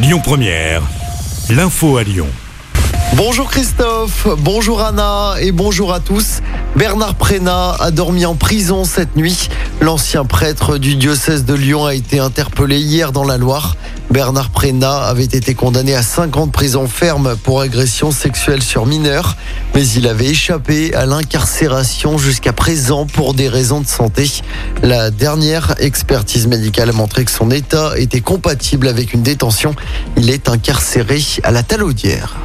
Lyon Première, l'info à Lyon. Bonjour Christophe, bonjour Anna et bonjour à tous. Bernard Prénat a dormi en prison cette nuit. L'ancien prêtre du diocèse de Lyon a été interpellé hier dans la Loire. Bernard Prénat avait été condamné à 5 ans de prison ferme pour agression sexuelle sur mineurs, mais il avait échappé à l'incarcération jusqu'à présent pour des raisons de santé. La dernière expertise médicale a montré que son état était compatible avec une détention. Il est incarcéré à la Talaudière.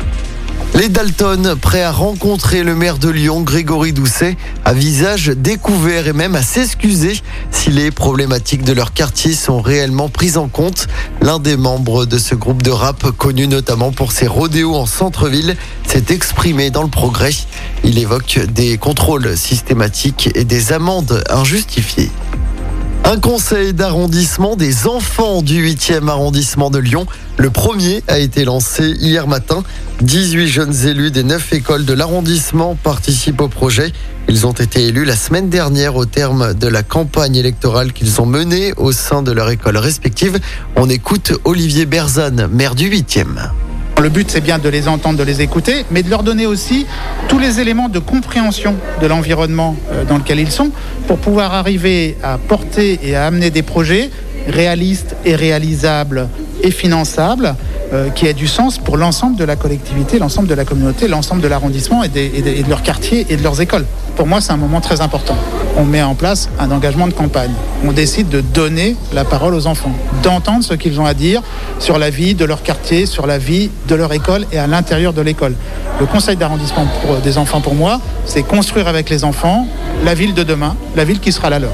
Les Dalton, prêts à rencontrer le maire de Lyon, Grégory Doucet, à visage découvert et même à s'excuser si les problématiques de leur quartier sont réellement prises en compte. L'un des membres de ce groupe de rap, connu notamment pour ses rodéos en centre-ville, s'est exprimé dans le progrès. Il évoque des contrôles systématiques et des amendes injustifiées. Un conseil d'arrondissement des enfants du 8e arrondissement de Lyon. Le premier a été lancé hier matin. 18 jeunes élus des 9 écoles de l'arrondissement participent au projet. Ils ont été élus la semaine dernière au terme de la campagne électorale qu'ils ont menée au sein de leur école respective. On écoute Olivier Berzane, maire du 8e. Le but, c'est bien de les entendre, de les écouter, mais de leur donner aussi tous les éléments de compréhension de l'environnement euh, dans lequel ils sont pour pouvoir arriver à porter et à amener des projets réalistes et réalisables et finançables euh, qui aient du sens pour l'ensemble de la collectivité, l'ensemble de la communauté, l'ensemble de l'arrondissement et, de leur quartier et de leurs écoles. Pour moi, c'est un moment très important. On met en place un engagement de campagne. On décide de donner la parole aux enfants, d'entendre ce qu'ils ont à dire sur la vie de leur quartier, sur la vie de leur école et à l'intérieur de l'école. Le conseil d'arrondissement des enfants, pour moi, c'est construire avec les enfants la ville de demain, la ville qui sera la leur.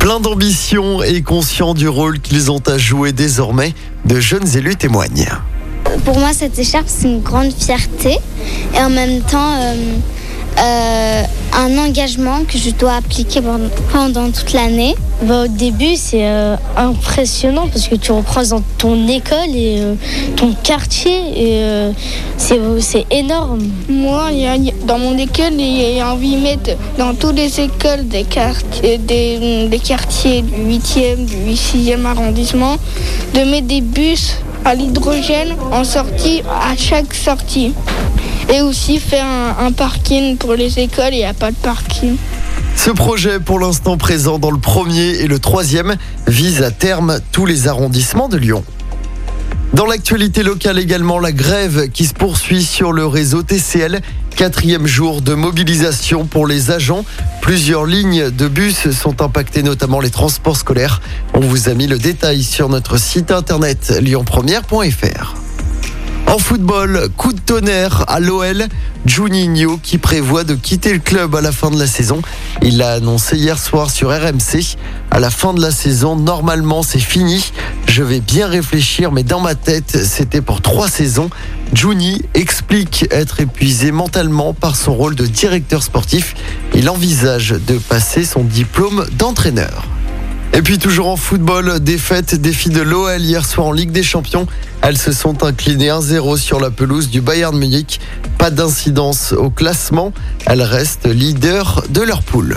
Plein d'ambition et conscient du rôle qu'ils ont à jouer désormais, de jeunes élus témoignent. Pour moi, cette écharpe, c'est une grande fierté et en même temps euh, euh, un engagement que je dois appliquer pendant toute l'année. Bah, au début, c'est euh, impressionnant parce que tu représentes ton école et ton quartier et c'est énorme. Moi, dans mon école, il y a envie de mettre dans toutes les écoles des quartiers, des, des quartiers du 8e, du 6e arrondissement, de mettre des bus à l'hydrogène en sortie à chaque sortie. Et aussi faire un, parking pour les écoles, il n'y a pas de parking. Ce projet, pour l'instant présent dans le premier et le troisième, vise à terme tous les arrondissements de Lyon. Dans l'actualité locale également, la grève qui se poursuit sur le réseau TCL. Quatrième jour de mobilisation pour les agents. Plusieurs lignes de bus sont impactées, notamment les transports scolaires. On vous a mis le détail sur notre site internet lyonpremière.fr. En football, coup de tonnerre à l'OL. Juninho qui prévoit de quitter le club à la fin de la saison. Il l'a annoncé hier soir sur RMC. À la fin de la saison, normalement c'est fini. Je vais bien réfléchir, mais dans ma tête, c'était pour trois saisons. Juni explique être épuisé mentalement par son rôle de directeur sportif. Il envisage de passer son diplôme d'entraîneur. Et puis toujours en football, défaite filles de l'OL hier soir en Ligue des Champions. Elles se sont inclinées 1-0 sur la pelouse du Bayern Munich. Pas d'incidence au classement. Elles restent leaders de leur poule.